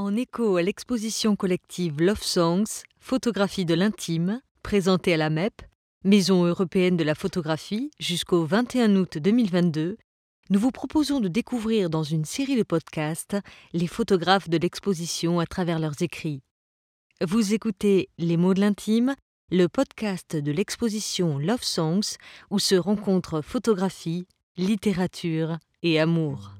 En écho à l'exposition collective Love Songs, photographie de l'intime, présentée à la MEP, Maison européenne de la photographie, jusqu'au 21 août 2022, nous vous proposons de découvrir dans une série de podcasts les photographes de l'exposition à travers leurs écrits. Vous écoutez Les mots de l'intime, le podcast de l'exposition Love Songs où se rencontrent photographie, littérature et amour.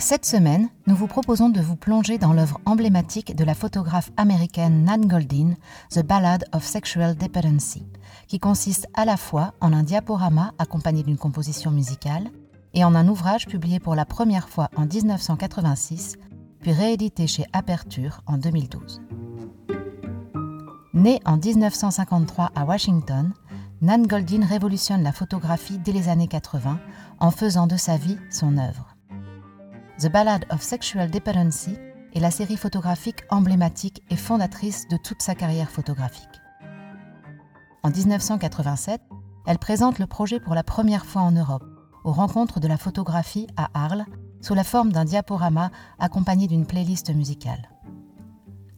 Cette semaine, nous vous proposons de vous plonger dans l'œuvre emblématique de la photographe américaine Nan Goldin, The Ballad of Sexual Dependency, qui consiste à la fois en un diaporama accompagné d'une composition musicale et en un ouvrage publié pour la première fois en 1986, puis réédité chez Aperture en 2012. Née en 1953 à Washington, Nan Goldin révolutionne la photographie dès les années 80 en faisant de sa vie son œuvre. The Ballad of Sexual Dependency est la série photographique emblématique et fondatrice de toute sa carrière photographique. En 1987, elle présente le projet pour la première fois en Europe, aux rencontres de la photographie à Arles, sous la forme d'un diaporama accompagné d'une playlist musicale.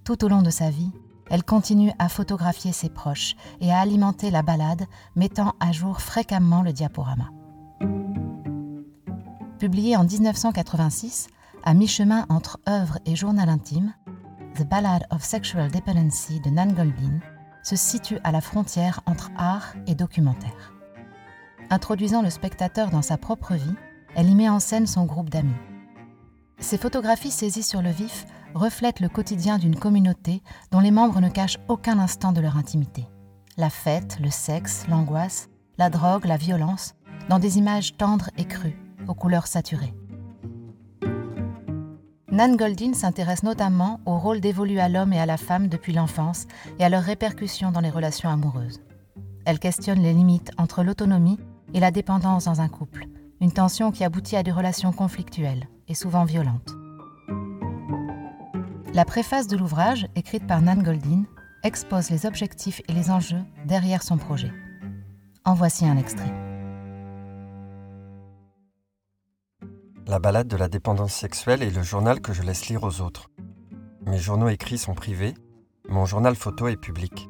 Tout au long de sa vie, elle continue à photographier ses proches et à alimenter la balade, mettant à jour fréquemment le diaporama publié en 1986, à mi-chemin entre œuvre et journal intime, The Ballad of Sexual Dependency de Nan Goldin se situe à la frontière entre art et documentaire. Introduisant le spectateur dans sa propre vie, elle y met en scène son groupe d'amis. Ces photographies saisies sur le vif reflètent le quotidien d'une communauté dont les membres ne cachent aucun instant de leur intimité. La fête, le sexe, l'angoisse, la drogue, la violence, dans des images tendres et crues, aux couleurs saturées. Nan Goldin s'intéresse notamment au rôle dévolu à l'homme et à la femme depuis l'enfance et à leurs répercussions dans les relations amoureuses. Elle questionne les limites entre l'autonomie et la dépendance dans un couple, une tension qui aboutit à des relations conflictuelles et souvent violentes. La préface de l'ouvrage, écrite par Nan Goldin, expose les objectifs et les enjeux derrière son projet. En voici un extrait. La balade de la dépendance sexuelle est le journal que je laisse lire aux autres. Mes journaux écrits sont privés, mon journal photo est public.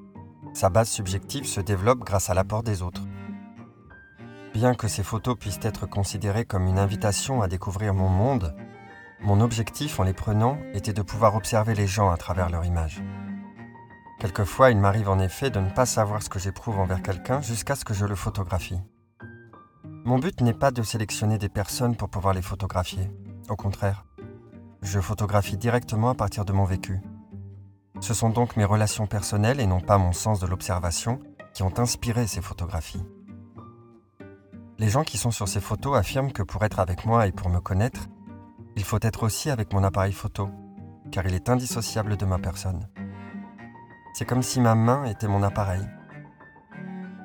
Sa base subjective se développe grâce à l'apport des autres. Bien que ces photos puissent être considérées comme une invitation à découvrir mon monde, mon objectif en les prenant était de pouvoir observer les gens à travers leur image. Quelquefois, il m'arrive en effet de ne pas savoir ce que j'éprouve envers quelqu'un jusqu'à ce que je le photographie. Mon but n'est pas de sélectionner des personnes pour pouvoir les photographier. Au contraire, je photographie directement à partir de mon vécu. Ce sont donc mes relations personnelles et non pas mon sens de l'observation qui ont inspiré ces photographies. Les gens qui sont sur ces photos affirment que pour être avec moi et pour me connaître, il faut être aussi avec mon appareil photo, car il est indissociable de ma personne. C'est comme si ma main était mon appareil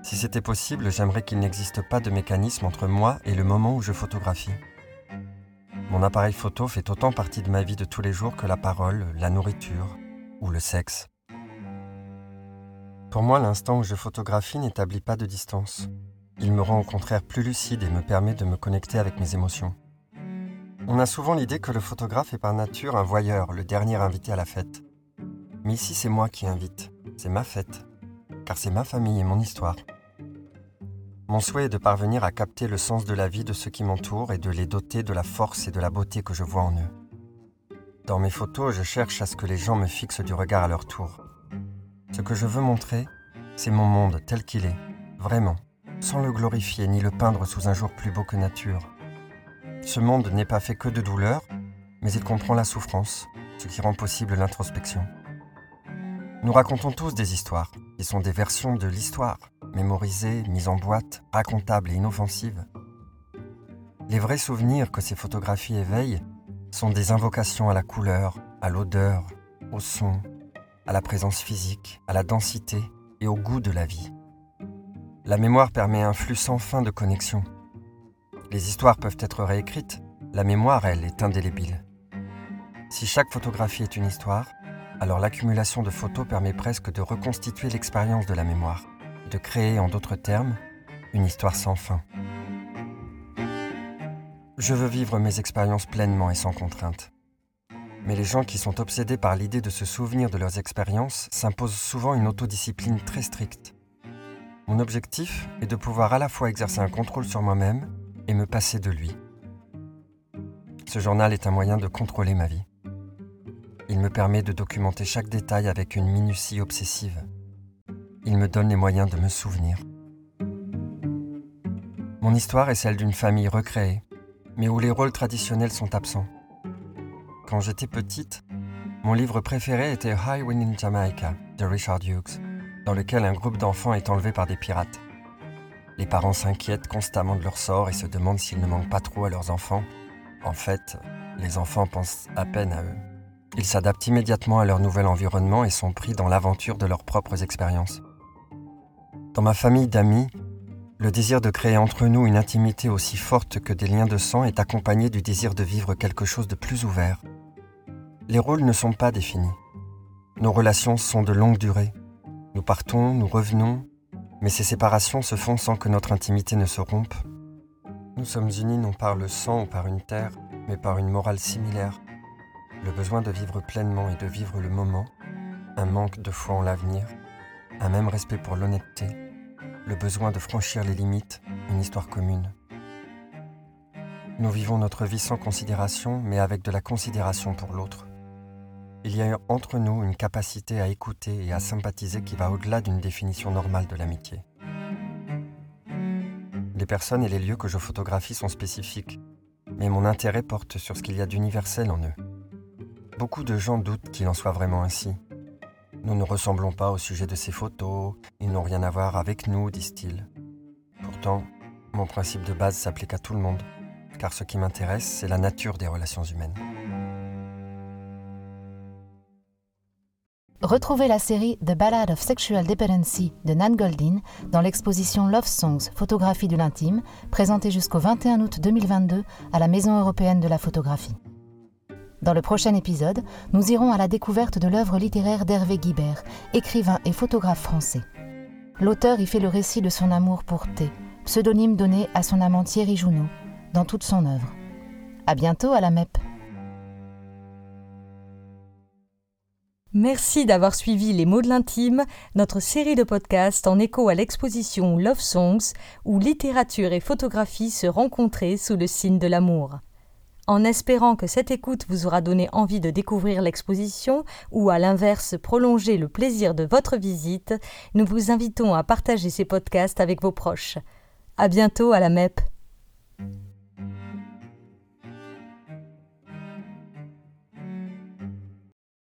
si c'était possible, j'aimerais qu'il n'existe pas de mécanisme entre moi et le moment où je photographie. Mon appareil photo fait autant partie de ma vie de tous les jours que la parole, la nourriture ou le sexe. Pour moi, l'instant où je photographie n'établit pas de distance. Il me rend au contraire plus lucide et me permet de me connecter avec mes émotions. On a souvent l'idée que le photographe est par nature un voyeur, le dernier invité à la fête. Mais ici, c'est moi qui invite, c'est ma fête, car c'est ma famille et mon histoire. Mon souhait est de parvenir à capter le sens de la vie de ceux qui m'entourent et de les doter de la force et de la beauté que je vois en eux. Dans mes photos, je cherche à ce que les gens me fixent du regard à leur tour. Ce que je veux montrer, c'est mon monde tel qu'il est, vraiment, sans le glorifier ni le peindre sous un jour plus beau que nature. Ce monde n'est pas fait que de douleur, mais il comprend la souffrance, ce qui rend possible l'introspection. Nous racontons tous des histoires, qui sont des versions de l'histoire, mémorisées, mises en boîte, racontables et inoffensives. Les vrais souvenirs que ces photographies éveillent sont des invocations à la couleur, à l'odeur, au son, à la présence physique, à la densité et au goût de la vie. La mémoire permet un flux sans fin de connexions. Les histoires peuvent être réécrites, la mémoire, elle, est indélébile. Si chaque photographie est une histoire, alors l'accumulation de photos permet presque de reconstituer l'expérience de la mémoire, de créer en d'autres termes une histoire sans fin. Je veux vivre mes expériences pleinement et sans contrainte. Mais les gens qui sont obsédés par l'idée de se souvenir de leurs expériences s'imposent souvent une autodiscipline très stricte. Mon objectif est de pouvoir à la fois exercer un contrôle sur moi-même et me passer de lui. Ce journal est un moyen de contrôler ma vie. Il me permet de documenter chaque détail avec une minutie obsessive. Il me donne les moyens de me souvenir. Mon histoire est celle d'une famille recréée, mais où les rôles traditionnels sont absents. Quand j'étais petite, mon livre préféré était High Wind in Jamaica de Richard Hughes, dans lequel un groupe d'enfants est enlevé par des pirates. Les parents s'inquiètent constamment de leur sort et se demandent s'ils ne manquent pas trop à leurs enfants. En fait, les enfants pensent à peine à eux. Ils s'adaptent immédiatement à leur nouvel environnement et sont pris dans l'aventure de leurs propres expériences. Dans ma famille d'amis, le désir de créer entre nous une intimité aussi forte que des liens de sang est accompagné du désir de vivre quelque chose de plus ouvert. Les rôles ne sont pas définis. Nos relations sont de longue durée. Nous partons, nous revenons, mais ces séparations se font sans que notre intimité ne se rompe. Nous sommes unis non par le sang ou par une terre, mais par une morale similaire. Le besoin de vivre pleinement et de vivre le moment, un manque de foi en l'avenir, un même respect pour l'honnêteté, le besoin de franchir les limites, une histoire commune. Nous vivons notre vie sans considération, mais avec de la considération pour l'autre. Il y a entre nous une capacité à écouter et à sympathiser qui va au-delà d'une définition normale de l'amitié. Les personnes et les lieux que je photographie sont spécifiques, mais mon intérêt porte sur ce qu'il y a d'universel en eux. Beaucoup de gens doutent qu'il en soit vraiment ainsi, nous ne ressemblons pas au sujet de ces photos, ils n'ont rien à voir avec nous, disent-ils. Pourtant, mon principe de base s'applique à tout le monde, car ce qui m'intéresse, c'est la nature des relations humaines. Retrouvez la série The Ballad of Sexual Dependency de Nan Goldin dans l'exposition Love Songs, photographie de l'intime, présentée jusqu'au 21 août 2022 à la Maison européenne de la photographie. Dans le prochain épisode, nous irons à la découverte de l'œuvre littéraire d'Hervé Guibert, écrivain et photographe français. L'auteur y fait le récit de son amour pour Thé, pseudonyme donné à son amant Thierry Jounot, dans toute son œuvre. À bientôt à la MEP. Merci d'avoir suivi Les mots de l'intime, notre série de podcasts en écho à l'exposition Love Songs, où littérature et photographie se rencontraient sous le signe de l'amour. En espérant que cette écoute vous aura donné envie de découvrir l'exposition ou à l'inverse prolonger le plaisir de votre visite, nous vous invitons à partager ces podcasts avec vos proches. À bientôt à la MEP.